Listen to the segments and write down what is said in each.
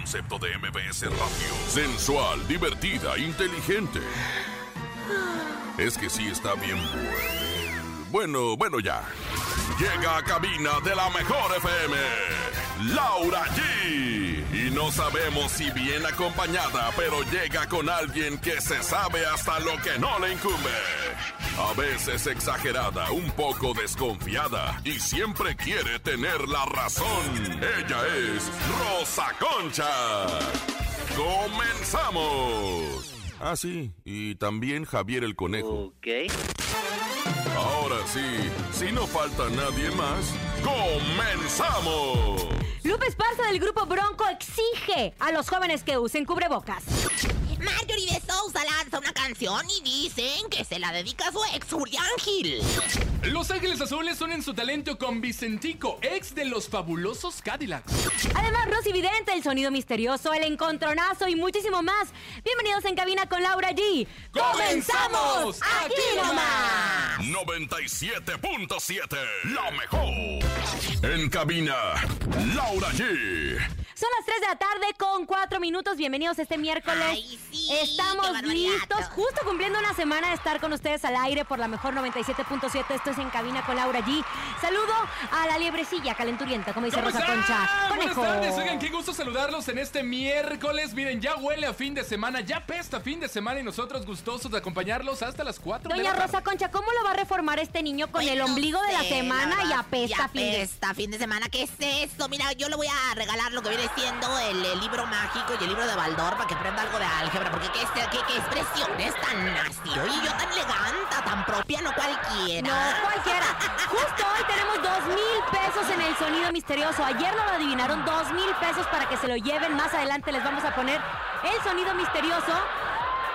concepto de MBS Radio. Sensual, divertida, inteligente. Es que sí está bien bueno. Bueno, bueno ya. Llega a cabina de la mejor FM. Laura G. Y no sabemos si bien acompañada, pero llega con alguien que se sabe hasta lo que no le incumbe. A veces exagerada, un poco desconfiada y siempre quiere tener la razón. Ella es Rosa Concha. ¡Comenzamos! Ah, sí, y también Javier el Conejo. Ok. Ahora sí, si no falta nadie más, ¡comenzamos! Lupe Esparza del grupo Bronco exige a los jóvenes que usen cubrebocas. Marjorie de Sousa lanza una canción y dicen que se la dedica a su ex Julián Gil. Los Ángeles Azules unen su talento con Vicentico, ex de los fabulosos Cadillacs. Además, Rosy Vidente, el sonido misterioso, el encontronazo y muchísimo más. Bienvenidos en cabina con Laura G. ¡Comenzamos! ¡Aquí nomás! 97.7, la mejor. En cabina, Laura G. Son las 3 de la tarde con 4 minutos. Bienvenidos este miércoles. Ay, sí, Estamos listos, justo cumpliendo una semana de estar con ustedes al aire por la mejor 97.7. Esto es en cabina con Laura G. Saludo a la liebrecilla calenturienta, como dice ¿Cómo Rosa? Concha. Buenas Conejo. tardes, oigan, qué gusto saludarlos en este miércoles. Miren, ya huele a fin de semana, ya pesta fin de semana y nosotros gustosos de acompañarlos hasta las 4 de Doña la tarde. Rosa Concha, ¿cómo lo va a reformar este niño con el no ombligo de la semana y verdad, apesta fin de apesta fin de semana. ¿Qué es esto? Mira, yo le voy a regalar lo que viene siendo el, el libro mágico y el libro de Baldor para que aprenda algo de álgebra. Porque qué, qué, qué expresiones tan nasty. Oye, yo tan elegante, tan propia, no cualquiera. No, cualquiera. Justo hoy tenemos dos mil pesos en el sonido misterioso. Ayer no lo adivinaron, dos mil pesos para que se lo lleven. Más adelante les vamos a poner el sonido misterioso.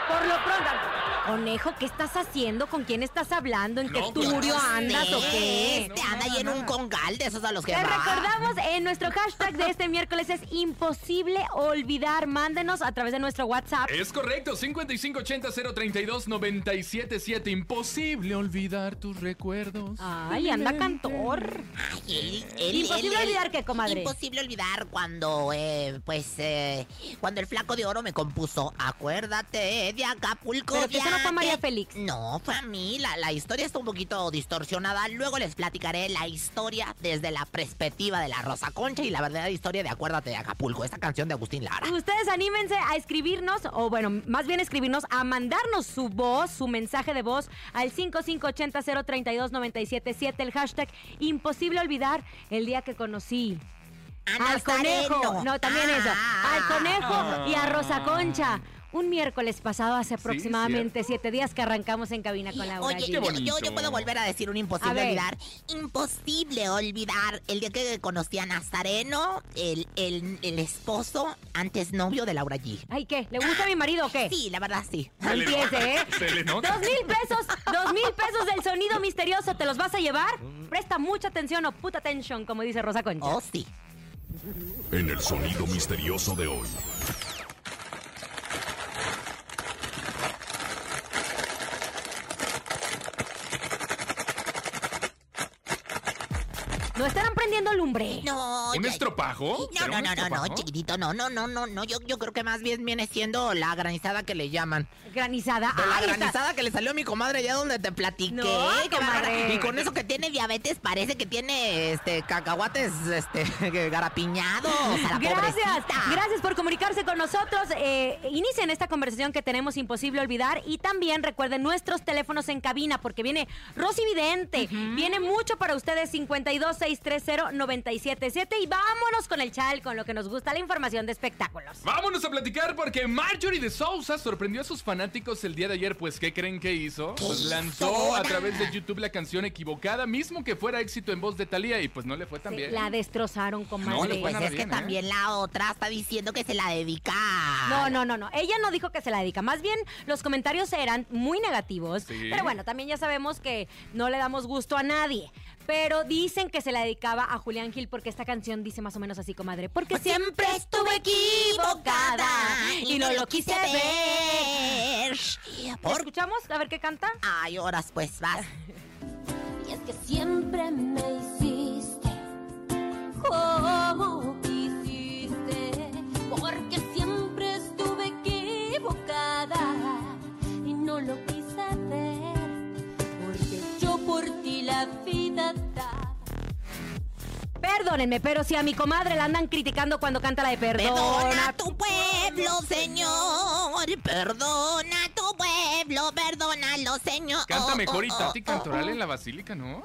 Por lo pronto. Conejo, ¿qué estás haciendo? ¿Con quién estás hablando? ¿En qué No, turio No sé, andas o qué? Este No, anda ahí en un congal de esos a los que Te va. recordamos en nuestro hashtag de este miércoles es imposible olvidar. Mándenos a través de nuestro WhatsApp. Es correcto, 5580-032-977. Imposible olvidar tus recuerdos. Ay, anda cantor. Ay, él- él- Imposible él- él- olvidar qué, comadre. Imposible olvidar cuando, eh, pues, eh, cuando el flaco de oro me compuso Acuérdate de Acapulco. Pero no fue a María viaje". Félix. No, fue a mí. La, la historia está un poquito distorsionada. Luego les platicaré la historia desde la perspectiva de la Rosa Concha y la verdadera historia de Acuérdate de Acapulco, esta canción de Agustín Lara. Ustedes anímense a escribirnos, o bueno, más bien escribirnos, a mandarnos su voz, su mensaje de voz al 5580-032-977, el hashtag imposible olvidar el día que conocí. A al conejo, no, también eso, Ah. al conejo y a Rosa Concha. Un miércoles pasado, hace aproximadamente siete días que arrancamos en cabina con Laura. Oye, yo, bonito. yo, yo puedo volver a decir un A imposible ver. olvidar. Imposible olvidar el día que conocí a Nazareno, el, el, el esposo, antes novio de Laura G. Ay, ¿qué? ¿Le gusta a mi marido o qué? Sí, la verdad sí. Se le Empiece, nota, ¿eh? se le nota. Dos mil pesos, dos mil pesos del sonido misterioso, ¿te los vas a llevar? Presta mucha atención o puta atención, como dice Rosa Concha. Oh, sí. En el sonido misterioso de hoy. No estarán prendiendo lumbre. No. ¿Un ya- estropajo? No, ¿Será no, no, no, no, chiquitito, no, no, no, no, no, yo, yo creo que más bien viene siendo la granizada que le llaman. Granizada. De la Ay, está- granizada que le salió a mi comadre allá donde te platiqué. No, comadre. Y con eso que tiene diabetes parece que tiene este cacahuates este garapiñados. a la Gracias, pobrecita. gracias por comunicarse con nosotros. Eh, inicien esta conversación que tenemos imposible olvidar y también recuerden nuestros teléfonos en cabina porque viene Rosy Vidente, viene mucho para ustedes 52630-977 y vámonos con el chal, con lo que nos gusta, la información de espectáculos. Vámonos a platicar porque Marjorie de Sousa sorprendió a sus fanáticos el día de ayer. Pues, ¿qué creen que hizo? Pues lanzó a través de YouTube la canción equivocada, mismo que fuera éxito en voz de Thalía y pues no le fue tan Sí, bien. la destrozaron, No, comadre. le fue Pues es que ¿eh? también la otra está diciendo que se la dedica. No, no, no, no. Ella no dijo que se la dedica. Más bien, los comentarios eran muy negativos. Sí. Pero bueno, también ya sabemos que no le damos gusto a nadie. Pero dicen que se la dedicaba a Julián Gil porque esta canción dice más o menos así, comadre. Porque siempre estuve equivocada y no lo quise ver. ¿La Por... escuchamos? A ver qué canta. Ay, horas pues vas. Y es que siempre me hiciste como perdónenme, pero si a mi comadre la andan criticando cuando canta la de Perdona perdona. a tu pueblo, Señor. Perdona a tu pueblo, perdónalo, Señor. Canta mejor Oh, y oh, Tati oh, Cantoral en la basílica, ¿no?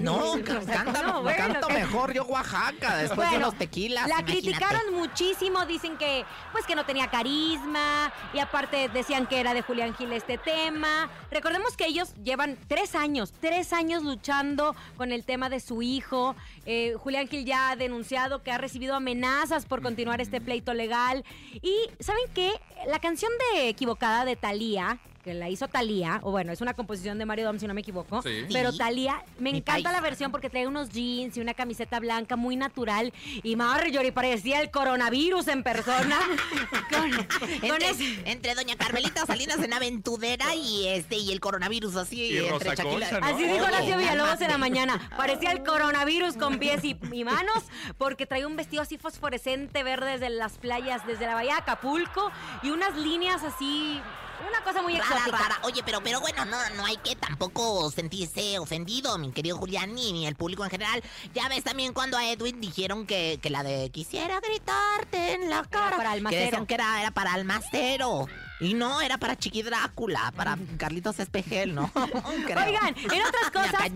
No, canta, no, bueno, canto ¿qué? mejor yo Oaxaca después de los tequilas. La imagínate. criticaron muchísimo, dicen que pues que no tenía carisma y aparte decían que era de Julián Gil este tema. Recordemos que ellos llevan tres años, tres años luchando con el tema de su hijo. Eh, Julián Gil ya ha denunciado que ha recibido amenazas por continuar este pleito legal. Y ¿saben qué? La canción de Equivocada de Thalía que la hizo Talía, o bueno, es una composición de Mario Dom, si no me equivoco. Sí. Pero. Talía, me Mi encanta la versión porque trae unos jeans y una camiseta blanca muy natural. Y Marjorie parecía el coronavirus en persona. con, con Entre, ese- entre Doña Carmelita Salinas en Aventurera y este y el coronavirus así Y entre Rosa Concha, ¿no? Así dijo Oye, Horacio Villalobos en la mañana. Parecía el coronavirus con pies y, y manos porque traía un vestido así fosforescente verde desde las playas, desde la bahía de Acapulco y unas líneas así, una cosa muy Rara, exótica. rara. Oye, pero, pero bueno, no, no hay que tampoco sentirse ofendido, mi querido Julián, ni, ni el público en general. Ya ves también cuando a Edwin dijeron que, que la de quisiera gritarte en la cara. para que decían que era, era para Almacero. Y no, era para Chiqui Drácula, para Carlitos Espejel, ¿no? Creo. Oigan, en otras cosas,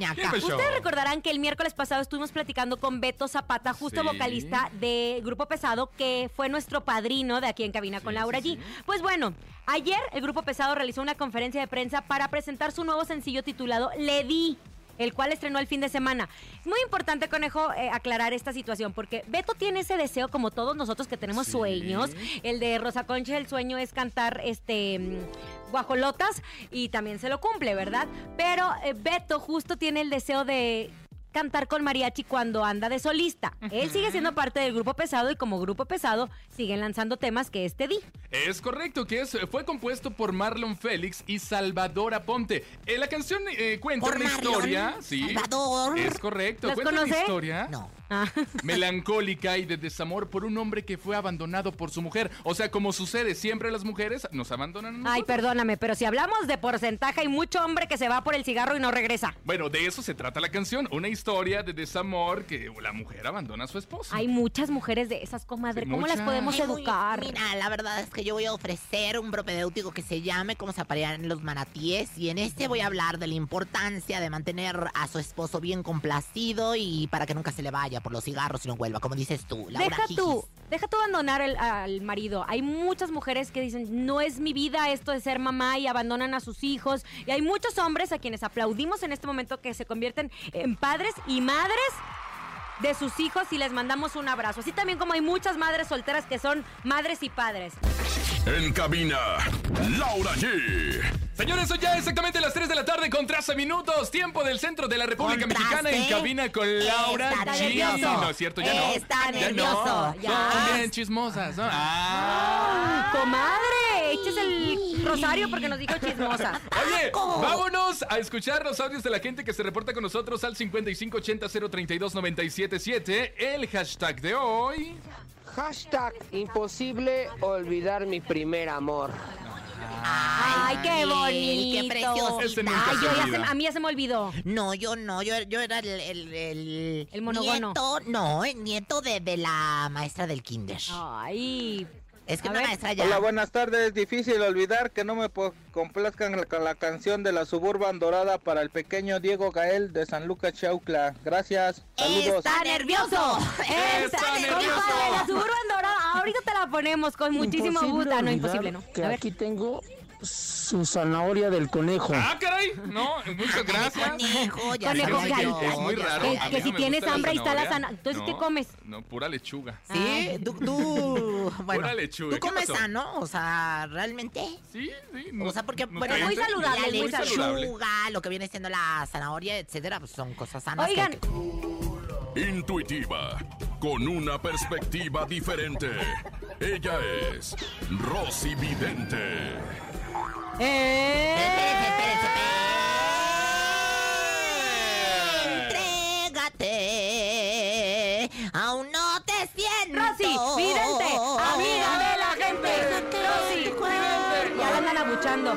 ustedes recordarán que el miércoles pasado estuvimos platicando con Beto Zapata, justo Sí. vocalista de Grupo Pesado, que fue nuestro padrino de aquí en cabina con Laura sí, G. sí. Pues bueno, ayer el Grupo Pesado realizó una conferencia de prensa para presentar su nuevo sencillo titulado Le Di el cual estrenó el fin de semana. Muy importante, Conejo, eh, aclarar esta situación, porque Beto tiene ese deseo, como todos nosotros que tenemos Sí. sueños. El de Rosa Concha, el sueño es cantar este mm, guajolotas y también se lo cumple, ¿verdad? Pero eh, Beto justo tiene el deseo de cantar con mariachi cuando anda de solista. Él sigue siendo parte del grupo pesado y como grupo pesado siguen lanzando temas que este di. Es correcto, que es, fue compuesto por Marlon Félix y Salvador Aponte. Eh, la canción eh, cuenta Por una Marlon, historia, sí. Salvador. Es correcto, ¿Las cuenta una historia No. Ah. melancólica y de desamor por un hombre que fue abandonado por su mujer. O sea, como sucede siempre las mujeres, nos abandonan a nosotros. Ay, perdóname, pero si hablamos de porcentaje, hay mucho hombre que se va por el cigarro y no regresa. Bueno, de eso se trata la canción, una historia de desamor que la mujer abandona a su esposo. Hay muchas mujeres de esas, comadre. Sí, ¿Cómo las podemos Ay, muy- educar? Mira, la verdad es que yo voy a ofrecer un propedéutico que se llame Cómo se aparean los manatíes. Y en este voy a hablar de la importancia de mantener a su esposo bien complacido y para que nunca se le vaya por los cigarros y no vuelva, como dices tú. Laura Deja tú, deja tú abandonar el- al marido. Hay muchas mujeres que dicen, no es mi vida esto de ser mamá y abandonan a sus hijos. Y hay muchos hombres a quienes aplaudimos en este momento que se convierten en padres y madres de sus hijos y les mandamos un abrazo. Así también como hay muchas madres solteras que son madres y padres. En cabina, Laura G. Señores, son ya exactamente las 3 de la tarde con 13 minutos. Tiempo del centro de la República Contraste. Mexicana en cabina con Laura Está G. nervioso. No es cierto, ya no. Está ya nervioso. no. Ya. Son bien chismosas. ¿no? Ah. ¡Comadre! Eches el rosario porque nos dijo chismosa. Oye, ¡Asco! A escuchar los audios de la gente que se reporta con nosotros al 5580-032-977. El hashtag de hoy. Hashtag imposible olvidar mi primer amor. ¡Ay, qué bonito! qué nunca Ay, se yo ya olvida. se- a mí ya se me olvidó. No, yo no, yo, yo era el, el, el, El monogono. nieto, no, el nieto de, de la maestra del kinder. Ay. Es que a una ver. maestra ya... Hola, buenas tardes. Difícil olvidar que no me complazcan la- con la canción de la Suburban Dorada para el pequeño Diego Gael de San Lucas Chaucla. Gracias. Saludos. ¡Está nervioso! ¡Está nervioso! Compadre, la Suburban Dorada, ahorita te la ponemos con muchísimo gusto. No, imposible, ¿no? Que A ver. aquí tengo su zanahoria del conejo. ¡Ah, caray! No, muchas gracias. Conejo, ya Conejo yo, Es muy ya raro. Que- si no tienes hambre, ahí está la zanahoria. zana- entonces, ¿qué No, comes? No, pura lechuga. Sí, tú, tú, bueno, Pura lechuga. tú ¿Qué comes pasó? sano, o sea, realmente. Sí, sí. O sea, porque, bueno, nutriente. muy saludable, la saludable. lechuga, lo que viene siendo la zanahoria, etcétera, pues son cosas sanas. Oigan, que- Intuitiva, con una perspectiva diferente. Ella es Rosy Vidente. Espérense, espérense, ¡Eh! Entrégate, aún no te siento. Rosy, vidente, amiga de la gente. Rosy, vidente. Ya la andan abuchando.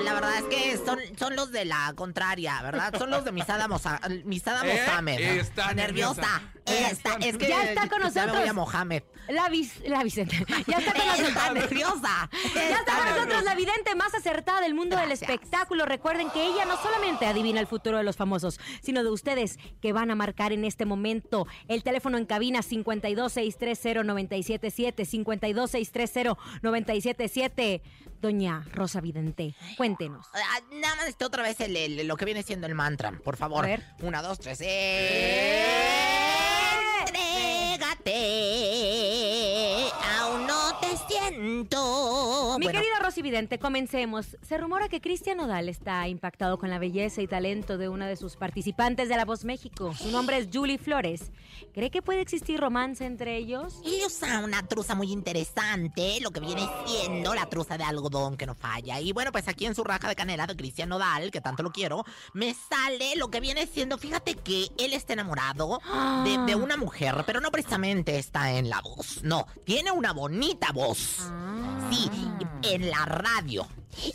La verdad es que son, son los de la contraria, ¿verdad? Son los de Misada Mosa, Misada Eh, Mohamed. ¿no? está nerviosa. nerviosa. Eh, está- es que Ya está con ya me voy nosotros. a Mohamed. La, vis- la Vicente. Ya está con nosotros. Está nerviosa. Ya está con nosotros la vidente más acertada del mundo del espectáculo. Recuerden que ella no solamente adivina el futuro de los famosos, sino de ustedes que van a marcar en este momento. El teléfono en cabina 52630-977, 52630-977. Doña Rosa Vidente, cuéntenos. Ah, Nada más este otra vez el- el- lo que viene siendo el mantra, por favor. A ver. Una, dos, tres. Entrégate. Aún no te siento. Mi Bueno, querida Rosy Vidente, comencemos. Se rumora que Cristian Nodal está impactado con la belleza y talento de una de sus participantes de La Voz México. Su nombre es Julie Flores. ¿Cree que puede existir romance entre ellos? Él usa una truza muy interesante, lo que viene siendo la truza de algodón que no falla. Y bueno, pues aquí en su raja de canela de Cristian Nodal, que tanto lo quiero, me sale lo que viene siendo, fíjate que él está enamorado de, de una mujer, pero no precisamente está en la voz, no, tiene una bonita voz. Ah. Sí, en la radio.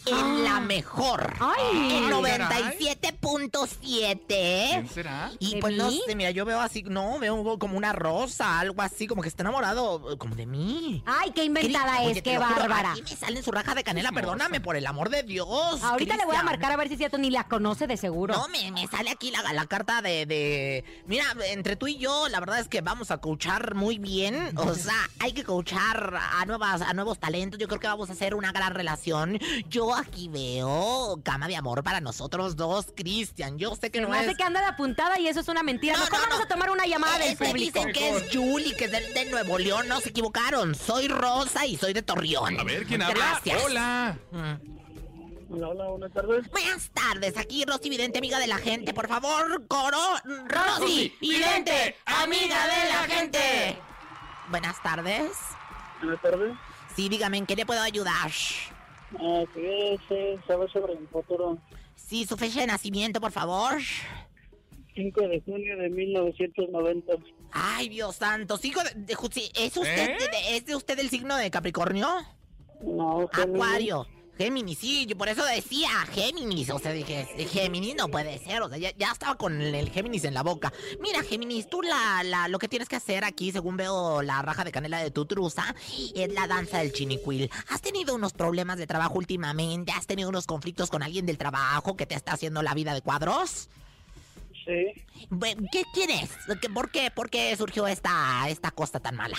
En la mejor. Ay. En Ay, caray. 97.7. ¿Quién será? Y ¿De pues no mí? sé, mira, yo veo así, no, veo como una rosa, algo así, como que está enamorado, como de mí. Ay, qué inventada es, Oye, qué bárbara. Aquí me sale en su raja de canela, perdóname, por el amor de Dios. Ahorita le voy a marcar a ver si es cierto, ni la conoce de seguro. No, me, me sale aquí la, la carta de, de... Mira, entre tú y yo, la verdad es que vamos a coachar muy bien. O sea, hay que coachar a, nuevas, a nuevos talentos. Yo creo que vamos a hacer una gran relación. Yo aquí veo cama de amor para nosotros dos, Cristian. Yo sé que Se no me hace es... que anda de apuntada y eso es una mentira. No, no, vamos a tomar una llamada del Es que público. Dicen que es Julie, que es de, de Nuevo León. No se equivocaron. Soy Rosa y soy de Torreón. A ver, ¿quién habla? Gracias. Hola. Mm. Hola, hola, buenas tardes. Buenas tardes, aquí Rosy Vidente, amiga de la gente. Por favor, coro. Rosy Rosy Vidente, amiga de la gente. Buenas tardes. Buenas tardes. Sí, dígame, ¿en qué le puedo ayudar? Ah, quería eh, saber sobre el futuro. Sí, su fecha de nacimiento, por favor. 5 de junio de 1990. Ay, Dios santo. Sigo de, de- sí, ¿Es usted, ¿Eh? de- ¿Es de usted el signo de Capricornio? No. Acuario. Géminis, sí, yo por eso decía Géminis. O sea, dije, Géminis no puede ser. O sea, ya, ya estaba con el Géminis en la boca. Mira, Géminis, tú la, la, lo que tienes que hacer aquí, según veo la raja de canela de tu truza, es la danza del chinicuil. ¿Has tenido unos problemas de trabajo últimamente? ¿Has tenido unos conflictos con alguien del trabajo que te está haciendo la vida de cuadros? Sí. ¿Qué tienes? ¿Qué- ¿Por qué, por qué surgió esta, esta cosa tan mala?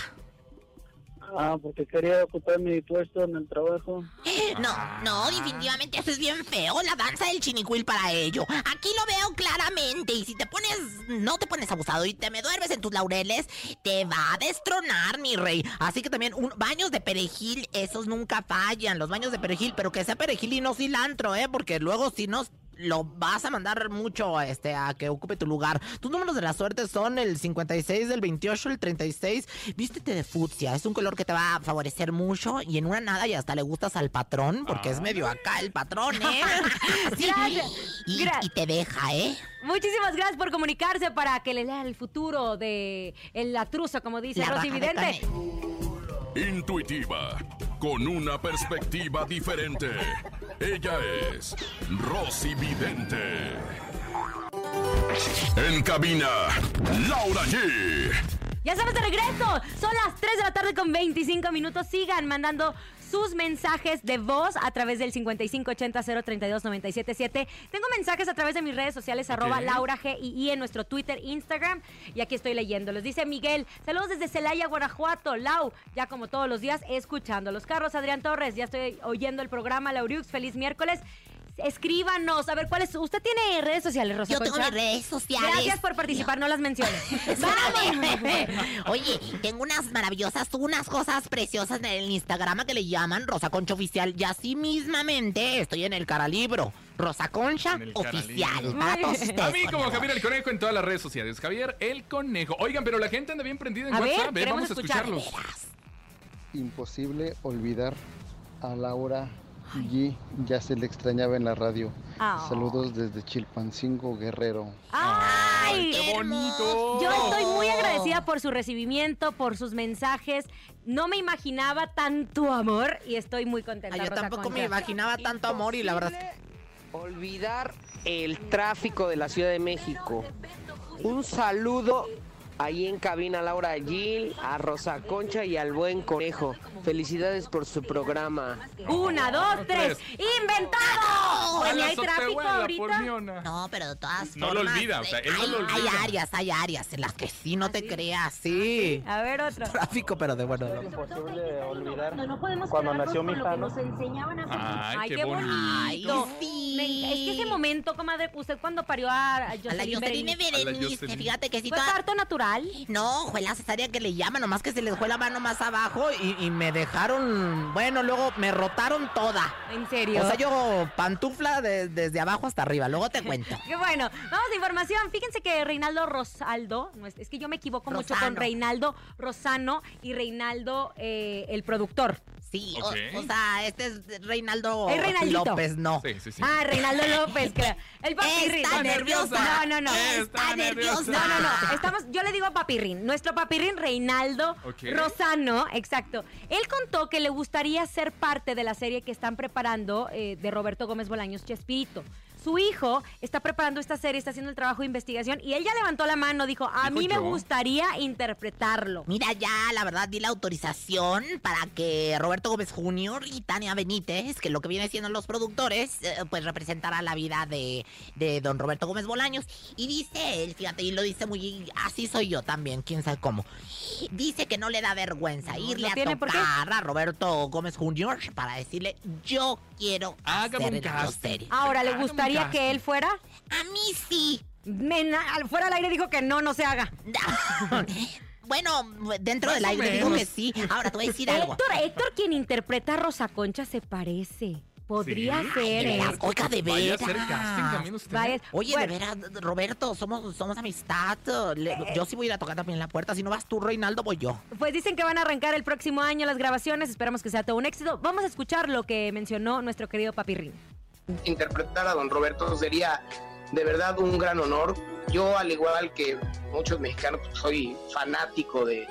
Ah, porque quería ocupar mi puesto en el trabajo. No, no, definitivamente eso es bien feo, la danza del chinicuil para ello. Aquí lo veo claramente y si te pones, no te pones abusado y te me duermes en tus laureles, te va a destronar, mi rey. Así que también, un, baños de perejil, esos nunca fallan, los baños de perejil, pero que sea perejil y no cilantro, ¿eh? Porque luego si no... Lo vas a mandar mucho este, a que ocupe tu lugar. Tus números de la suerte son el 56, el 28, el 36. Vístete de fucsia. Es un color que te va a favorecer mucho. Y en una nada y hasta le gustas al patrón. Porque es medio acá el patrón, ¿eh? Sí. Gracias. Y, Gra- y te deja, ¿eh? Muchísimas gracias por comunicarse para que le lea el futuro de la truza, como dice La Rosy Vidente. Intuitiva, con una perspectiva diferente. Ella es Rosy Vidente. En cabina, Laura G. Ya estamos de regreso. Son las 3 de la tarde con 25 minutos. Sigan mandando sus mensajes de voz a través del 5580-032-977. Tengo mensajes a través de mis redes sociales, arroba Laura G y I en nuestro Twitter, Instagram. Y aquí estoy leyéndolos. Dice Miguel, saludos desde Celaya, Guanajuato. Lau, ya como todos los días, escuchando los carros. Adrián Torres, ya estoy oyendo el programa. Lauriux, feliz miércoles. Escríbanos, a ver cuál es. ¿Usted tiene redes sociales, Rosa Yo tengo mis redes sociales. Gracias por participar, no las menciones. Oye, tengo unas maravillosas, unas cosas preciosas en el Instagram que le llaman Rosa Concha Oficial. Y así mismamente estoy en el Caralibro. Rosa Concha Oficial. Para todos ustedes. A mí como. Javier el Conejo en todas las redes sociales. Javier el Conejo. Oigan, pero la gente anda bien prendida en A WhatsApp. ¿eh? queremos Vamos a escuchar. escucharlos. Imposible olvidar a Laura G. Ya se le extrañaba en la radio. Ah. Saludos desde Chilpancingo, Guerrero. ¡Ay! ¡Qué bonito! Yo estoy muy agradecida por su recibimiento, por sus mensajes. No me imaginaba tanto amor y estoy muy contenta. Ay, yo Rosa tampoco me imaginaba tanto amor y la verdad. Olvidar el tráfico de la Ciudad de México. Un saludo ahí en cabina Laura Gil, a Rosa Concha y al buen conejo. Felicidades por su programa. Una, dos, tres. ¡Inventado! Pues ni hay tráfico ahorita. No, pero de todas No lo formas, olvida, o sea, él no hay, lo hay olvida. áreas, hay áreas en las que sí no te creas, sí. A ver, otro. Tráfico, pero de bueno. Es imposible olvidar cuando nació mi hija, ¿no? Ay, Ay, qué, bonito. Ay, sí. Me- es que ese momento, comadre, usted cuando parió a A la Jocelyn Berenice, Jocelyn. fíjate que sí ¿fue toda- parto natural? No, fue la cesárea que le llaman, nomás que se les fue la mano más abajo y, y me dejaron, bueno, luego me rotaron toda. ¿En serio? O sea, yo pantufla de- desde abajo hasta arriba, luego te cuento. Qué bueno. Vamos a información. Fíjense que Reinaldo Rosaldo, no es, es que yo me equivoco mucho con. Reinaldo Rosano y Reinaldo, eh, el productor. Sí, o- sea, este es Reinaldo. López, no. Sí, sí, sí. Ah, Reinaldo López, creo. El papirrín. Está No, nerviosa. No, no, no. Está nerviosa. No, no, no. Estamos, yo le digo a papirrín. Nuestro papirrín Reinaldo Ok. Rosano, exacto. Él contó que le gustaría ser parte de la serie que están preparando eh, de Roberto Gómez Bolaños, Chespirito. Su hijo está preparando esta serie, está haciendo el trabajo de investigación y él ya levantó la mano, dijo, a Dijo mí me gustaría interpretarlo. Mira, ya, la verdad, di la autorización para que Roberto Gómez Jr. y Tania Benítez, que lo que viene siendo los productores, eh, pues representará la vida de, de don Roberto Gómez Bolaños. Y dice él, fíjate, y lo dice muy... Así soy yo también, quién sabe cómo. Dice que no le da vergüenza irle ¿no a tocar a Roberto Gómez Jr. para decirle, yo quiero Hágame un hacer la casting. serie. Ahora, ¿le un gustaría casting. que él fuera? A mí sí. Mena- al- fuera al aire dijo que no, no se haga. bueno, dentro Más del aire digo menos. que sí. Ahora te voy a decir algo. Héctor, Héctor, quien interpreta a Rosa Concha, se parece. Podría ¿Sí? ser, De ¿eh? veras, Oiga, de Vaya a veras. hacer casting también usted. Vaya- Oye, Bueno, de veras, Roberto, somos, somos amistad. Le- yo sí voy a ir a tocar también la puerta. Si no vas tú, Reinaldo, voy yo. Pues dicen que van a arrancar el próximo año las grabaciones. Esperamos que sea todo un éxito. Vamos a escuchar lo que mencionó nuestro querido Papirrín. Interpretar a don Roberto sería de verdad un gran honor. Yo, al igual que muchos mexicanos, pues, soy fanático de,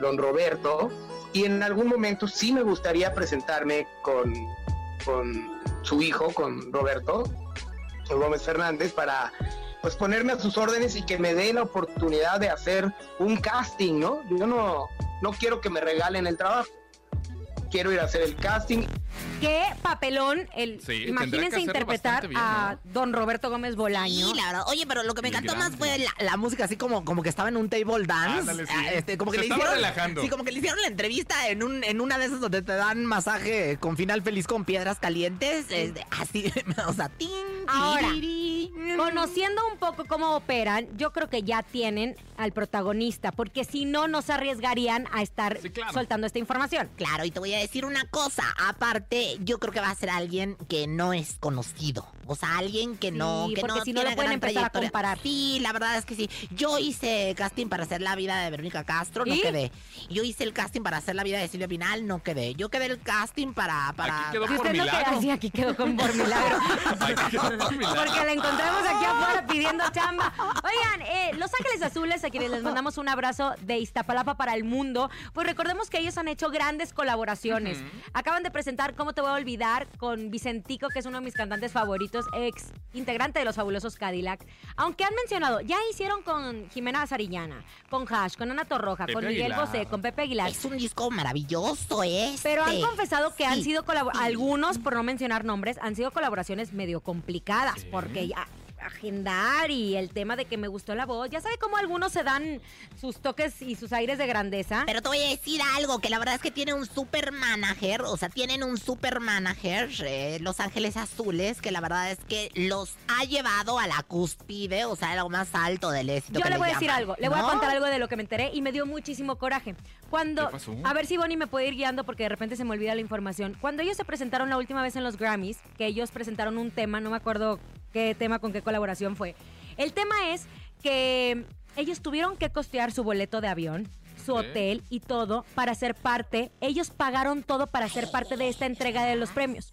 don Roberto y en algún momento sí me gustaría presentarme con, con su hijo, con Roberto Gómez Fernández, para pues ponerme a sus órdenes y que me dé la oportunidad de hacer un casting, ¿no? Yo no, no quiero que me regalen el trabajo. Quiero ir a hacer el casting Qué papelón el Sí, imagínense interpretar a don Roberto Gómez Bolaño. Sí, la verdad. Oye, pero lo que me encantó más fue la, la música, así como, como que estaba en un table dance. Ándale, sí. Ah, este, como que Se le estaba hicieron, relajando. Sí, como que le hicieron la entrevista en un en una de esas donde te dan masaje con final feliz con piedras calientes. este, así, o sea, tin, Ahora, Conociendo un poco cómo operan, yo creo que ya tienen al protagonista, porque si no, no se arriesgarían a estar Sí, claro. soltando esta información. Claro, y te voy a decir una cosa. Aparte, yo creo que va a ser alguien que no es conocido. O sea, alguien que no. Sí, que porque no si no tiene lo pueden empezar a comparar. Sí, la verdad es que sí. Yo hice casting para hacer la vida de Verónica Castro, no quedé. Yo hice el casting para hacer la vida de Silvia Pinal, no quedé. Yo quedé el casting para. para Aquí quedó Si por usted no queda aquí quedó con por milagro. Aquí quedó por milagro. Porque la encontramos aquí afuera pidiendo chamba. Oigan, eh, Los Ángeles Azules, a quienes les mandamos un abrazo de Iztapalapa para el mundo, pues recordemos que ellos han hecho grandes colaboraciones. Acaban de presentar ¿Cómo te voy a olvidar? con Vicentico, que es uno de mis cantantes favoritos, ex integrante de los fabulosos Cadillac. Aunque han mencionado, ya hicieron con Jimena Sariñana, con Hash, con Ana Torroja, Pepe con Miguel Aguilar. Bosé, con Pepe Aguilar. Es un disco maravilloso, este. Pero han confesado que han sido colabo- sí. algunos, por no mencionar nombres, han sido colaboraciones medio complicadas, Sí. porque ya agendar y el tema de que me gustó la voz, ya sabe cómo algunos se dan sus toques y sus aires de grandeza. Pero te voy a decir algo, que la verdad es que tiene un super manager, o sea, tienen un super manager, eh, Los Ángeles Azules, que la verdad es que los ha llevado a la cúspide, o sea, a lo más alto del éxito. Yo que le voy a decir algo, le voy a contar algo de lo que me enteré y me dio muchísimo coraje. Cuando, ¿Qué pasó? a ver si Bonnie me puede ir guiando porque de repente se me olvida la información. Cuando ellos se presentaron la última vez en los Grammys, que ellos presentaron un tema, no me acuerdo qué tema con qué colaboración fue. El tema es que ellos tuvieron que costear su boleto de avión, su hotel y todo para ser parte. Ellos pagaron todo para ser parte de esta entrega de los premios.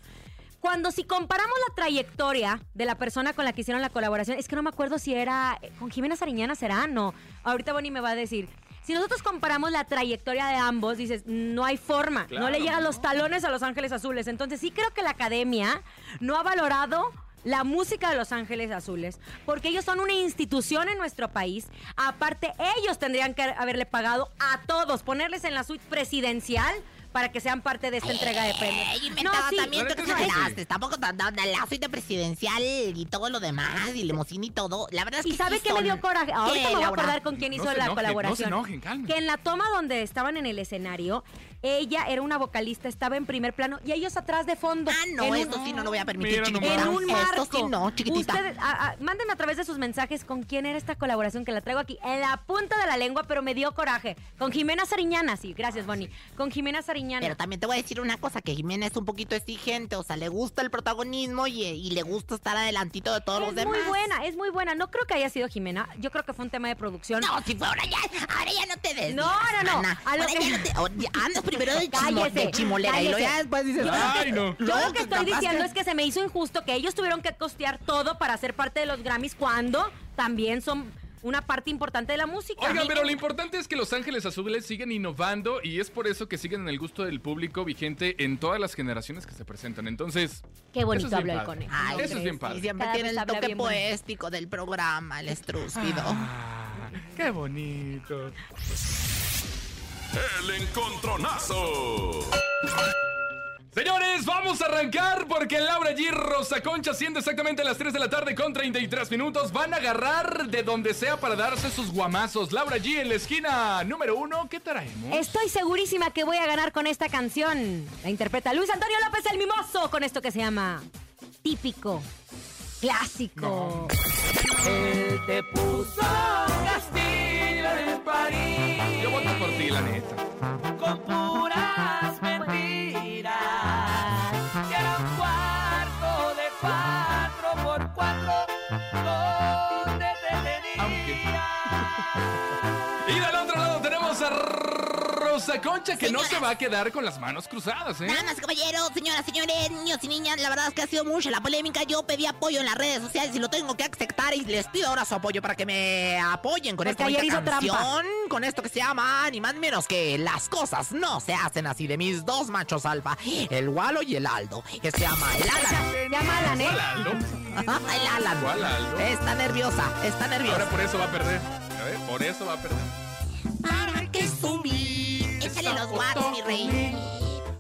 Cuando si comparamos la trayectoria de la persona con la que hicieron la colaboración, es que no me acuerdo si era eh, con Jimena Sariñana, será, no. Ahorita Bonnie me va a decir. Si nosotros comparamos la trayectoria de ambos, dices, no hay forma, no le llegan ¿no? los talones a Los Ángeles Azules. Entonces sí creo que la academia no ha valorado la música de Los Ángeles Azules, porque ellos son una institución en nuestro país. Aparte, ellos tendrían que haberle pagado a todos, ponerles en la suite presidencial para que sean parte de esta entrega de premios. Ey, inventaba sí, también, tú que. Tampoco tan tan- la suite presidencial y todo lo demás, y limusina y todo. La verdad es que ¿Y sabe sí qué me dio coraje? Ahorita ¿Qué, me voy a acordar con quién No hizo se la enojen, colaboración. no se enojen, cálmense. Que en la toma donde estaban en el escenario, ella era una vocalista, estaba en primer plano y ellos atrás de fondo. Ah, no, en un- esto sí no lo voy a permitir, Mira chiquitita. En un marco. Esto sí no, chiquitita. Ustedes, a- a- mándenme a través de sus mensajes con quién era esta colaboración que la traigo aquí en la punta de la lengua, pero me dio coraje. Con Jimena Sariñana, sí, gracias, Bonnie. Con Jimena Sariñana. Pero también te voy a decir una cosa, que Jimena es un poquito exigente, o sea, le gusta el protagonismo y, y le gusta estar adelantito de todos los es demás. muy buena, es muy buena. No creo que haya sido Jimena. Yo creo que fue un tema de producción. No, si fue ahora ya, ahora ya no te des. No, no, no. A lo Ahora que- ya no te, o- ya andas primero de, chimo- Cállese, de chimolera y luego ya después dices, Yo lo que- Ay, no. Yo lo que estoy capaz diciendo que- es que se me hizo injusto que ellos tuvieron que costear todo para ser parte de los Grammys cuando también son una parte importante de la música. Oigan, pero lo importante es que Los Ángeles Azules siguen innovando y es por eso que siguen en el gusto del público vigente en todas las generaciones que se presentan. Entonces, Qué bonito eso es habla el conejo. Ay, ¿no eso es bien padre. Y siempre tiene el toque poético del programa, el estrúspido. Ah, qué bonito. El encontronazo. Señores, vamos a arrancar porque Laura G. Rosa Concha, siendo exactamente las 3 de la tarde con 33 minutos, van a agarrar de donde sea para darse sus guamazos. Laura G. en la esquina número uno, ¿qué traemos? Estoy segurísima que voy a ganar con esta canción. La interpreta Luis Antonio López el Mimoso con esto que se llama Típico, Clásico. Él te puso castillo en París Yo voto por ti, la neta. con puras Y del otro lado tenemos a Rosa Concha, que no se va a quedar con las manos cruzadas, ¿eh? Nada más, caballeros, señoras, señores, niños y niñas, la verdad es que ha sido mucha la polémica. Yo pedí apoyo en las redes sociales y lo tengo que aceptar y les pido ahora su apoyo para que me apoyen con Porque esta bonita trampa. con esto que se llama ni más ni menos que Las cosas no se hacen así de mis dos machos alfa, el Walo y el Aldo, que se llama el Alan. Se llama Alan, ¿eh? ¿Cuál Aldo? el Alan. ¿Cuál Aldo? Está nerviosa, está nerviosa. Ahora por eso va a perder. Ver, por eso va a perder. ¿Para qué subir? Échale los watts, mi rey.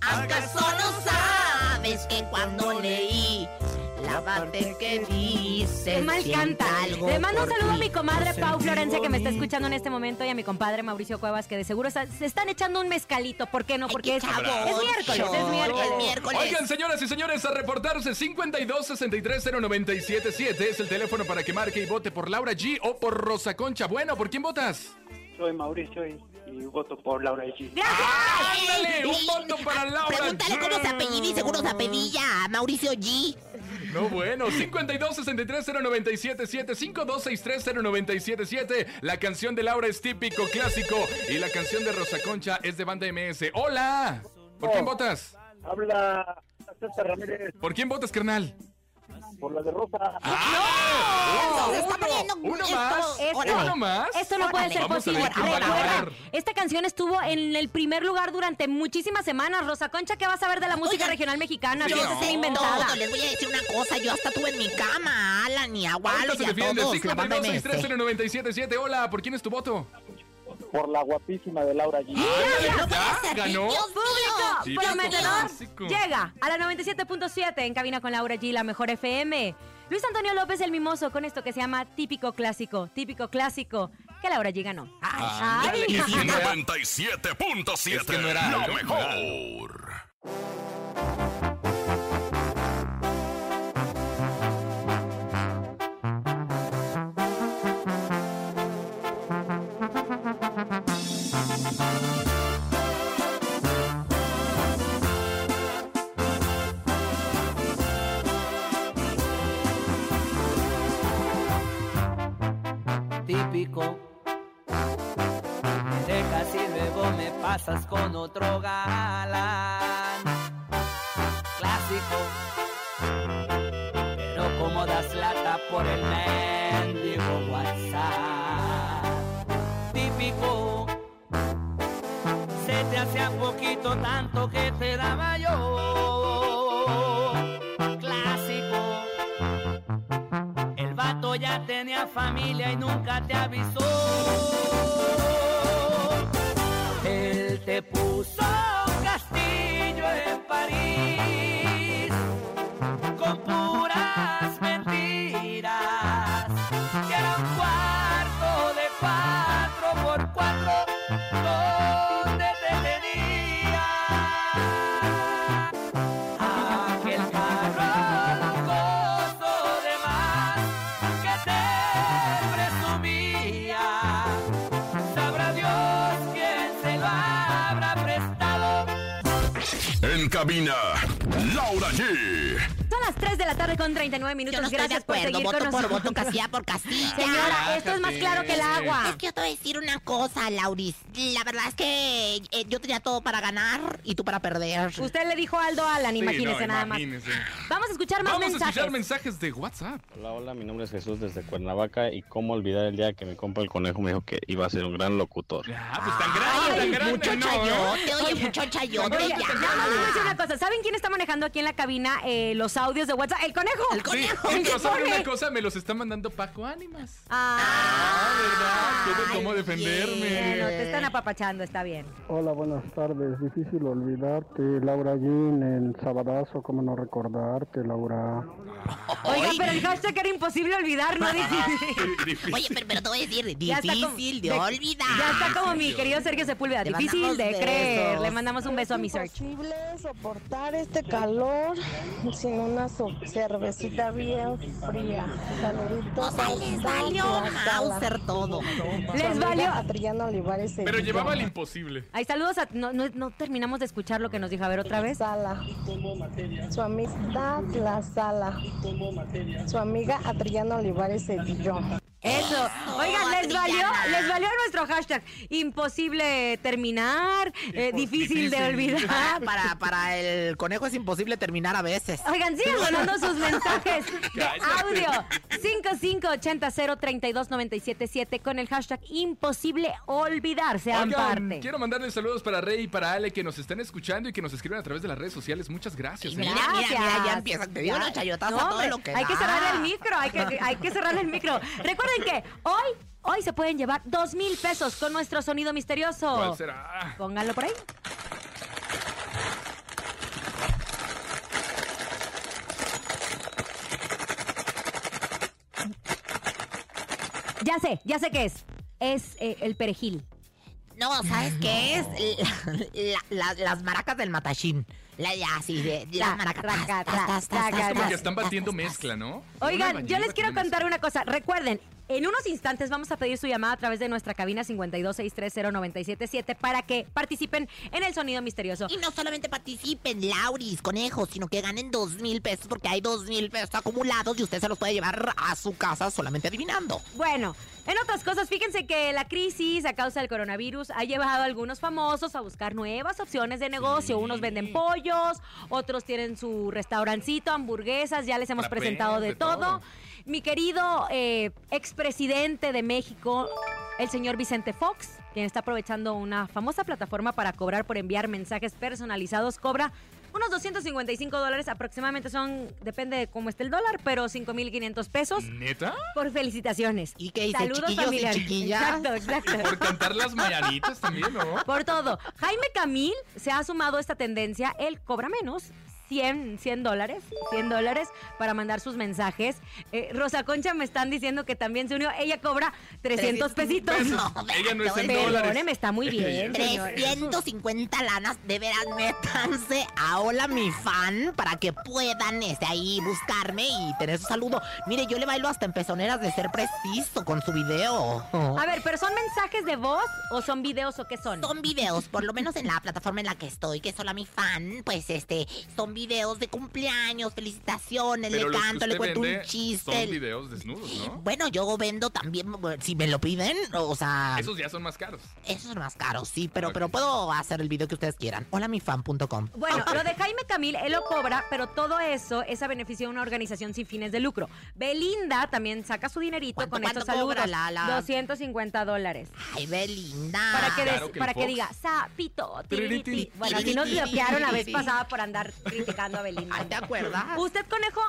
¿Acaso no sabes que cuando parte que dice Qué mal canta. algo Le mando un saludo a mi comadre Pau Florencia que me está escuchando en este momento y a mi compadre Mauricio Cuevas que de seguro está- se están echando un mezcalito. ¿Por qué no? Ay, Porque qué es, chavo, es miércoles, es miércoles. Es miércoles. Oigan, señoras y señores, a reportarse 52 63 0977 es el teléfono para que marque y vote por Laura G o por Rosa Concha. Bueno, ¿por quién votas? Soy Mauricio y, y voto por Laura G. ¡Ándale! ¡Un voto para Laura Pregúntale G! cómo se apellida y seguro se apellida Mauricio G. No, bueno, 52 63 0977 5263 0977 La canción de Laura es típico, clásico. Y la canción de Rosa Concha es de Banda MS. ¡Hola! ¿Por quién Oh. votas? Habla César Ramírez ¿Por quién votas, carnal? Por la de Rosa. ¡Ah! Está Uno, poniendo uno esto- más. Esto- no puede ser posible. Recuerda, esta canción estuvo en el primer lugar durante muchísimas semanas. Rosa Concha, ¿qué vas a ver de la música regional mexicana? Yo no inventada. Les voy a decir una cosa. Yo hasta tuve en mi cama Alan y a Walo Ahorita y se defiende todos. la banda 52 63 MS. 0977 Hola, ¿por quién es tu voto? Por la guapísima de Laura G. Ya, ser. ganó. Dios Público Sí, prometedor clásico. llega a la 97.7 en cabina con Laura G, la mejor FM. Luis Antonio López el Mimoso con esto que se llama típico clásico, típico clásico, que Laura G ganó. Ay. y si no era- 97.7. Es que no era lo algo, mejor. Familia y nunca te avisó. Él te puso un castillo en París con puras 3 de la tarde con 39 minutos. Yo no estoy de Gracias por acuerdo, seguir voto con por voto, casilla por casilla. Señora, esto es más claro que el agua. Es que yo te voy a decir una cosa, Lauris. La verdad es que eh, yo tenía todo para ganar y tú para perder. Usted le dijo a Aldo Alan, Sí, imagínese no, nada más. Vamos a escuchar más Vamos a mensajes. escuchar mensajes de WhatsApp. Hola, hola, mi nombre es Jesús desde Cuernavaca y cómo olvidar el día que mi compa el conejo me dijo que iba a ser un gran locutor. Ah, pues tan grande, tan grande. mucho no. chayote, oye, mucho chayote Oye, ya. nada más les voy a decir una cosa. ¿Saben quién está manejando aquí en la cabina eh, los audios de WhatsApp? ¡El conejo! El Sí, conejo. sí, El pero que ¿saben pone. una cosa? Me los está mandando Paco Ánimas. Ah, Ah, ¿verdad? Cómo defenderme. bueno, te están apapachando, está bien. Hola, buenas tardes. Difícil olvidarte, Laura Jean, el sabadazo, cómo no recordarte, Laura. Oiga, pero el hashtag era imposible olvidar, no difícil. Oye, pero, pero te voy a decir, como- difícil de de- olvidar. Ya está como mi querido Sergio Sepúlveda. Te Difícil de creer. Le mandamos un beso a mi Sergio. imposible soportar este calor sin una so- cervecita bien fría. Saluditos. O sea, les valió. Mauser todo. Les valió. Adriana Olivares Pero llevaba el imposible. Ay, saludos a... No, no, no terminamos de escuchar lo que nos dijo. A ver, otra vez. Sala. Su amistad la sala. Su amiga Adriana Olivares Sevilla. Eso. Oigan, les valió, les valió nuestro hashtag. Imposible terminar, eh, difícil de olvidar. Para, para el conejo es imposible terminar a veces. Oigan, sigan mandando sus mensajes de audio. 5580-032-977 con el hashtag imposible olvidar. Sean Oigan, parte. quiero mandarles saludos para Rey y para Ale que nos están escuchando y que nos escriben a través de las redes sociales. Muchas gracias. ¿eh? mira, ya empiezan. Te digo los chayotazos No, a todo hombre, lo que Hay que cerrar el micro, hay que, hay que cerrar el micro. Recuerden que hoy, hoy se pueden llevar dos mil pesos con nuestro sonido misterioso. ¿Cuál será? Pónganlo por ahí. Ya sé, ya sé qué es. Es eh, el perejil. No, ¿sabes qué es? La- la- la- las maracas del matachín. La, ya, sí, de, las maracas. tas, tas, tra, tas, tas, traca, tas, Es como tas, que están tas, batiendo tas, tas. mezcla, ¿no? Oigan, yo les quiero con contar una cosa. Recuerden, en unos instantes vamos a pedir su llamada a través de nuestra cabina 52630977 para que participen en el sonido misterioso. Y no solamente participen, Lauris, conejos, sino que ganen dos mil pesos porque hay dos mil pesos acumulados y usted se los puede llevar a su casa solamente adivinando. Bueno, en otras cosas, fíjense que la crisis a causa del coronavirus ha llevado a algunos famosos a buscar nuevas opciones de negocio. Unos venden pollos, otros tienen su restaurancito, hamburguesas, ya les hemos presentado de, de todo. todo. Mi querido eh, expresidente de México, el señor Vicente Fox, quien está aprovechando una famosa plataforma para cobrar por enviar mensajes personalizados, cobra unos 255 dólares aproximadamente son, depende de cómo esté el dólar, pero 5.500 pesos ¿Neta? por felicitaciones. ¿Y qué dice? Saludos ¿Chiquillos y familiares. chiquillas? Exacto, exacto. Por cantar las mañanitas también, ¿no? Por todo. Jaime Camil se ha sumado a esta tendencia. Él cobra menos. 100, 100 dólares, 100 dólares para mandar sus mensajes. Eh, Rosa Concha me están diciendo que también se unió. Ella cobra 300 pesitos. Pesos. No, Ella no es en Perdóneme, dólares. Perdóneme, está muy bien, señor. 350 lanas, de veras, métanse a Hola Mi Fan para que puedan este, ahí buscarme y tener su saludo. Mire, yo le bailo hasta en pezoneras de ser preciso con su video. A ver, ¿pero son mensajes de voz o son videos o qué son? Son videos, por lo menos en la plataforma en la que estoy, que es Hola Mi Fan, pues este, son videos de cumpleaños, felicitaciones, Pero le que canto, le cuento un chiste. Son videos desnudos, ¿no? Bueno, yo vendo también, si me lo piden, o sea, Esos ya son más caros. esos son más caros, sí, pero, pero puedo hacer el video que ustedes quieran. Holamifan.com. Bueno, lo de Jaime Camil, él lo cobra, pero todo eso es a beneficio de una organización sin fines de lucro. Belinda también saca su dinerito ¿Cuánto- con estos saludos. la- la- 250 dólares. Ay, Belinda. Para que, des- Claro que el para que diga, sapito. Tiririti. Bueno, así nos bloquearon la vez pasada por andar criticando a Belinda. Ay, ¿te acuerdas? ¿Usted, conejo,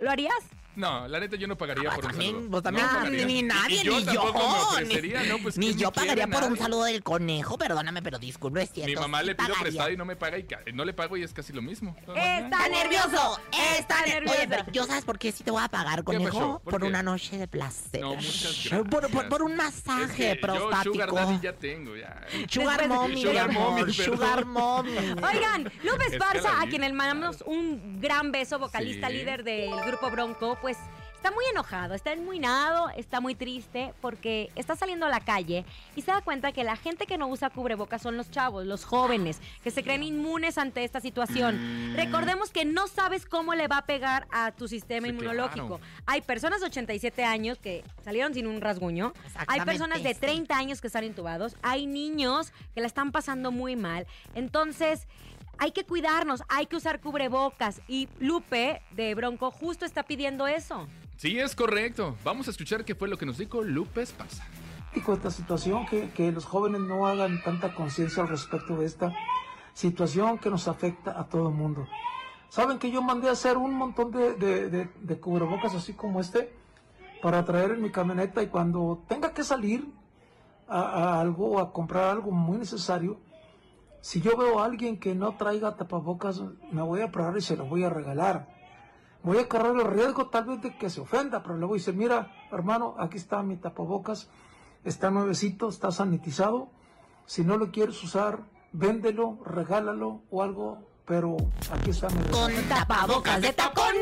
lo harías? No, la neta yo no pagaría por un También, saludo. pues también, No ni, nadie, y yo ni yo. ni- no, pues ni ¿quién yo quiere? pagaría por un saludo del conejo, perdóname, pero disculpe, es cierto. Mi mamá sí le pido pagaría. prestado y no me paga y no le pago y es casi lo mismo. Está nervioso, está nervioso. Oye, pero yo sabes por qué sí te voy a pagar, ¿Qué conejo? pasó? ¿Por Por, una noche de placer. No, muchas Por, por- por un Es masaje que yo prostático. Sugar Daddy ya tengo, ya. Sugar mommy, mi Sugar amor, mommy, sugar mommy. Oigan, Es que Esparza, la a quien le mandamos un gran beso, vocalista líder del grupo Bronco, pues está muy enojado, está enmuinado, está muy triste porque está saliendo a la calle y se da cuenta que la gente que no usa cubrebocas son los chavos, los jóvenes, que se creen inmunes ante esta situación. Mm. Recordemos que no sabes cómo le va a pegar a tu sistema Sí, inmunológico. claro. Hay personas de 87 años que salieron sin un rasguño, hay personas de sí. 30 años que están intubados, hay niños que la están pasando muy mal. Entonces, hay que cuidarnos, hay que usar cubrebocas. Y Lupe de Bronco justo está pidiendo eso. Sí, es correcto. Vamos a escuchar qué fue lo que nos dijo Lupe Esparza. esta situación, que, que los jóvenes no hagan tanta conciencia al respecto de esta situación que nos afecta a todo el mundo. Saben que yo mandé a hacer un montón de, de- de- de cubrebocas así como este para traer en mi camioneta y cuando tenga que salir a, a algo, a comprar algo muy necesario, si yo veo a alguien que no traiga tapabocas, me voy a parar y se lo voy a regalar. Voy a correr el riesgo tal vez de que se ofenda, pero le voy a decir, mira, hermano, aquí está mi tapabocas, está nuevecito, está sanitizado. Si no lo quieres usar, véndelo, regálalo o algo, pero aquí está mi. Con tapabocas de tacón,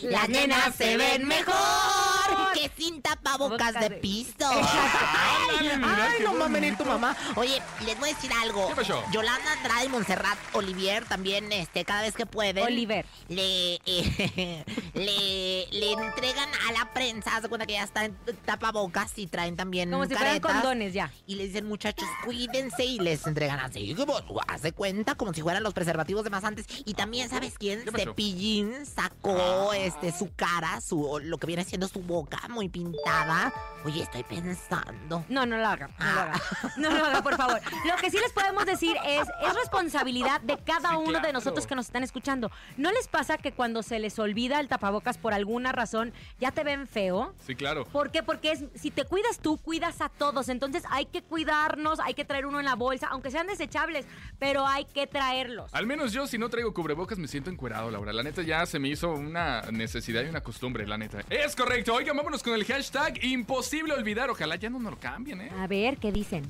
las nenas se ven mejor que sin tapabocas de piso. Ay, ay, no mames, ni tu mamá. Oye, les voy a decir algo. ¿Qué pasó? Yolanda Andrade y Montserrat Olivier también, este, cada vez que pueden. Oliver. Le, eh, le, le entregan a la prensa, haz de cuenta que ya está en tapabocas y traen también Como si fueran caretas. condones ya. Y le dicen, muchachos, cuídense y les entregan así, como, haz de cuenta, como si fueran los preservativos de más antes. Y también, ¿sabes quién? Cepillín sacó este, su cara, su, lo que viene siendo su boca muy pintada. Oye, estoy pensando. No, no lo haga, no lo haga. No lo haga, por favor. Lo que sí les podemos decir es, es responsabilidad de cada Sí, uno de nosotros que nos están escuchando. ¿No les pasa que cuando se les olvida el tapabocas por alguna razón, ya te ven feo? Sí, claro. ¿Por qué? Porque es, si te cuidas tú, cuidas a todos. Entonces hay que cuidarnos, hay que traer uno en la bolsa, aunque sean desechables, pero hay que traerlos. Al menos yo, si no traigo cubrebocas, me siento encuerado, Laura. La neta ya se me hizo una necesidad y una costumbre, la neta. Es correcto. Oigan, vámonos con el hashtag imposible olvidar. Ojalá ya no nos lo cambien, ¿eh? A ver, ¿qué dicen?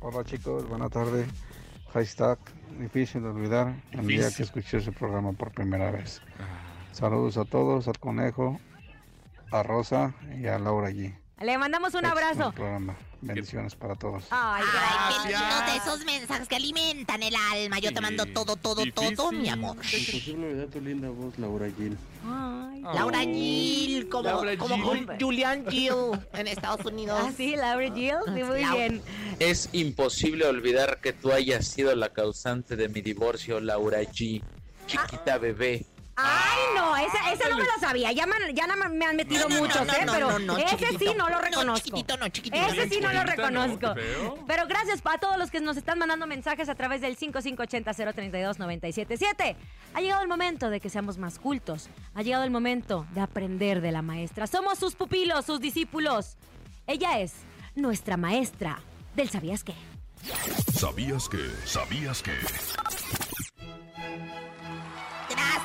Hola chicos, buena tarde. Hashtag difícil de olvidar el día que escuché ese programa por primera vez. Saludos a todos, al conejo, a Rosa y a Laura allí. Le mandamos un abrazo. programa. Bendiciones para todos. Ay, Ay, qué de esos mensajes que alimentan el alma. Yo te mando todo, todo, todo, mi amor. Imposible olvidar tu linda voz, Laura Gil. Ay. Laura Gill, como, Laura como Gill. Jul- Julian Gill en Estados Unidos. Ah, sí, Laura Gill. Sí, muy Lau- bien. Es imposible olvidar que tú hayas sido la causante de mi divorcio, Laura G. Chiquita bebé. Ay, no, esa, esa no me la sabía. Ya me, ya me han metido No, no, muchos, no, ¿eh? no, Pero no, no, ese sí no lo No, reconozco. chiquitito no, chiquitito Ese sí no lo reconozco. Qué. Pero gracias a todos los que nos están mandando mensajes a través del 5580-032-977. Ha llegado el momento de que seamos más cultos. Ha llegado el momento de aprender de la maestra. Somos sus pupilos, sus discípulos. Ella es nuestra maestra del ¿Sabías qué? ¿Sabías que? ¿Sabías que?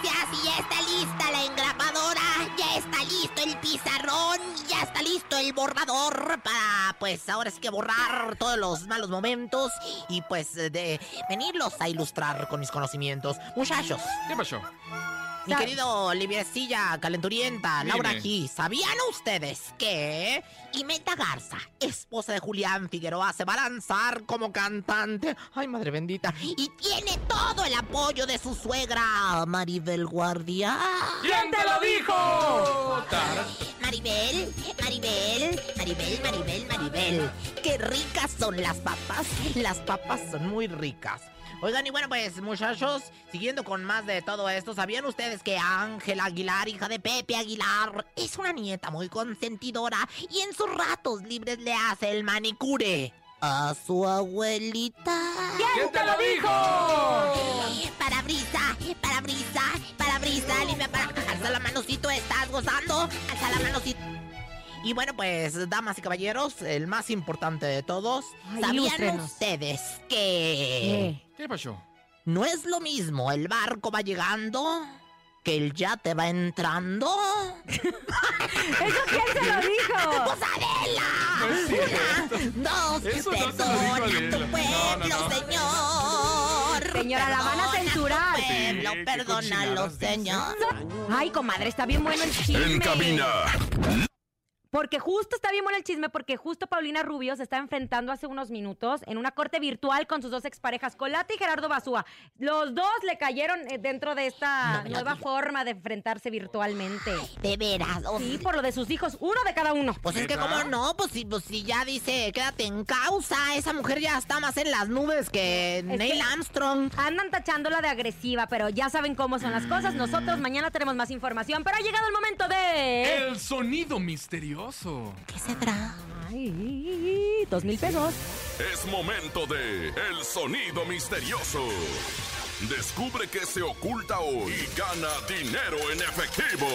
Gracias, y ya está lista la engrapadora, ya está listo el pizarrón, ya está listo el borrador para, pues, ahora sí que borrar todos los malos momentos y, pues, de venirlos a ilustrar con mis conocimientos. Muchachos, ¿Qué pasó? mi Sa- querido Librecilla Calenturienta, Laura Dime. aquí, ¿sabían ustedes que Imeta Garza, esposa de Julián Figueroa, se va a lanzar como cantante? Ay, madre bendita. Y tiene todo el apoyo de su suegra, Maribel Guardia. ¿Quién te lo dijo? Maribel, Maribel, Maribel, Maribel, Maribel. Qué ricas son las papas. Las papas son muy ricas. Oigan, y bueno, pues muchachos, siguiendo con más de todo esto, ¿sabían ustedes que Ángela Aguilar, hija de Pepe Aguilar, es una nieta muy consentidora y en sus ratos libres le hace el manicure a su abuelita? ¿Quién te lo dijo? Para brisa, para brisa, para brisa, limpia para alza la manocito, estás gozando. Alza la mano si... Y bueno, pues, damas y caballeros, el más importante de todos. Ay, ¿Sabían ilústrenos. ustedes que ¿Qué pasó? no es lo mismo el barco va llegando que el yate va entrando? ¿Eso quién se lo dijo? ¡Pues Adela! No cierto. Dos, Eso no se lo dijo perdona tu pueblo, No, no, no. señor. Señora, la van a censurar. tu pueblo, Sí, perdónalo, señor. Ay, comadre, está bien bueno el chisme. En cabina, Porque justo está bien bueno el chisme, porque justo Paulina Rubio se está enfrentando hace unos minutos en una corte virtual con sus dos exparejas, Colata y Gerardo Basúa. Los dos le cayeron eh, dentro de esta No nueva forma de enfrentarse virtualmente. De veras. o- Sí, por lo de sus hijos, uno de cada uno. Pues es que cómo no, pues si, pues si ya dice, quédate en causa, esa mujer ya está más en las nubes que Neil que- Armstrong. Andan tachándola de agresiva, pero ya saben cómo son las cosas. Nosotros mañana tenemos más información, pero ha llegado el momento de... El sonido misterioso. ¿Qué se trata? Ay, dos mil pesos. es momento de El Sonido Misterioso. Descubre qué se oculta hoy y gana dinero en efectivo.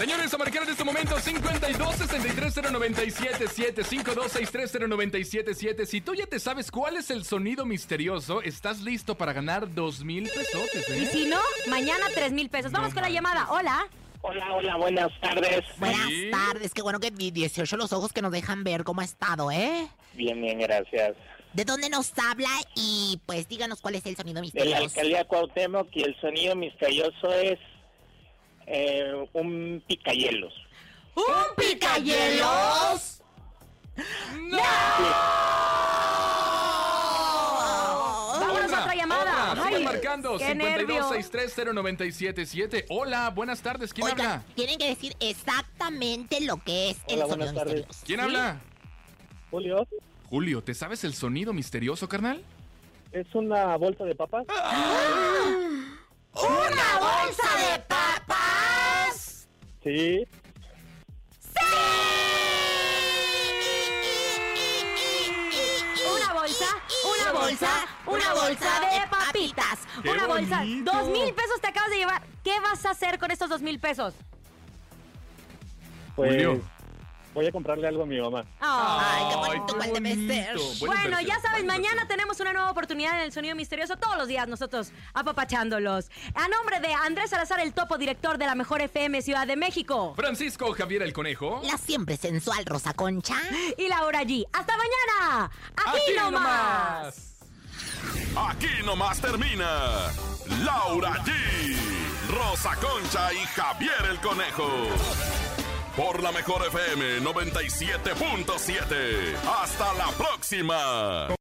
Señores, a marcar en este momento 52 63 0977 5263 0977 Si tú ya te sabes cuál es el sonido misterioso, estás listo para ganar dos mil pesotes, Y ¿eh? si no, mañana tres mil pesos. Vamos No con la llamada. Hola. Hola, hola, buenas tardes. Buenas Sí. tardes, qué bueno que di 18 los ojos que nos dejan ver cómo ha estado, ¿eh? Bien, bien, gracias. ¿De dónde nos habla? Y pues díganos cuál es el sonido De la misterioso. alcaldía Cuauhtémoc y el sonido misterioso es eh, un picayelos. ¡Un picayelos! Vámonos a otra llamada. Otra. Sigan marcando qué 52 nervio. 63 0977 Hola, buenas tardes. ¿Quién Oigan, habla? tienen que decir exactamente lo que es el sonido buenas tardes. misterioso. ¿Quién ¿Sí? habla? Julio, Julio, ¿te sabes el sonido misterioso, carnal? ¿es una bolsa de papas? ¡Una bolsa de papas! Sí. Una bolsa, una bolsa, una bolsa de papitas. ¡Qué Una bolsa. bonito! Dos mil pesos te acabas de llevar. ¿Qué vas a hacer con estos dos mil pesos? Pues Julio. Voy a comprarle algo a mi mamá. Ay, qué bonito, ¿cuál debe bonito. ser? Buena Bueno, inversión, ya saben, buena mañana inversión. tenemos una nueva oportunidad en el Sonido Misterioso. Todos los días nosotros apapachándolos. A nombre de Andrés Salazar, el topo director de la Mejor FM Ciudad de México. Francisco Javier el Conejo. La siempre sensual Rosa Concha. Y Laura G. ¡Hasta mañana! ¡Aquí, nomás! Aquí nomás termina Laura G, Rosa Concha y Javier el Conejo. Por la mejor FM 97.7. Hasta la próxima.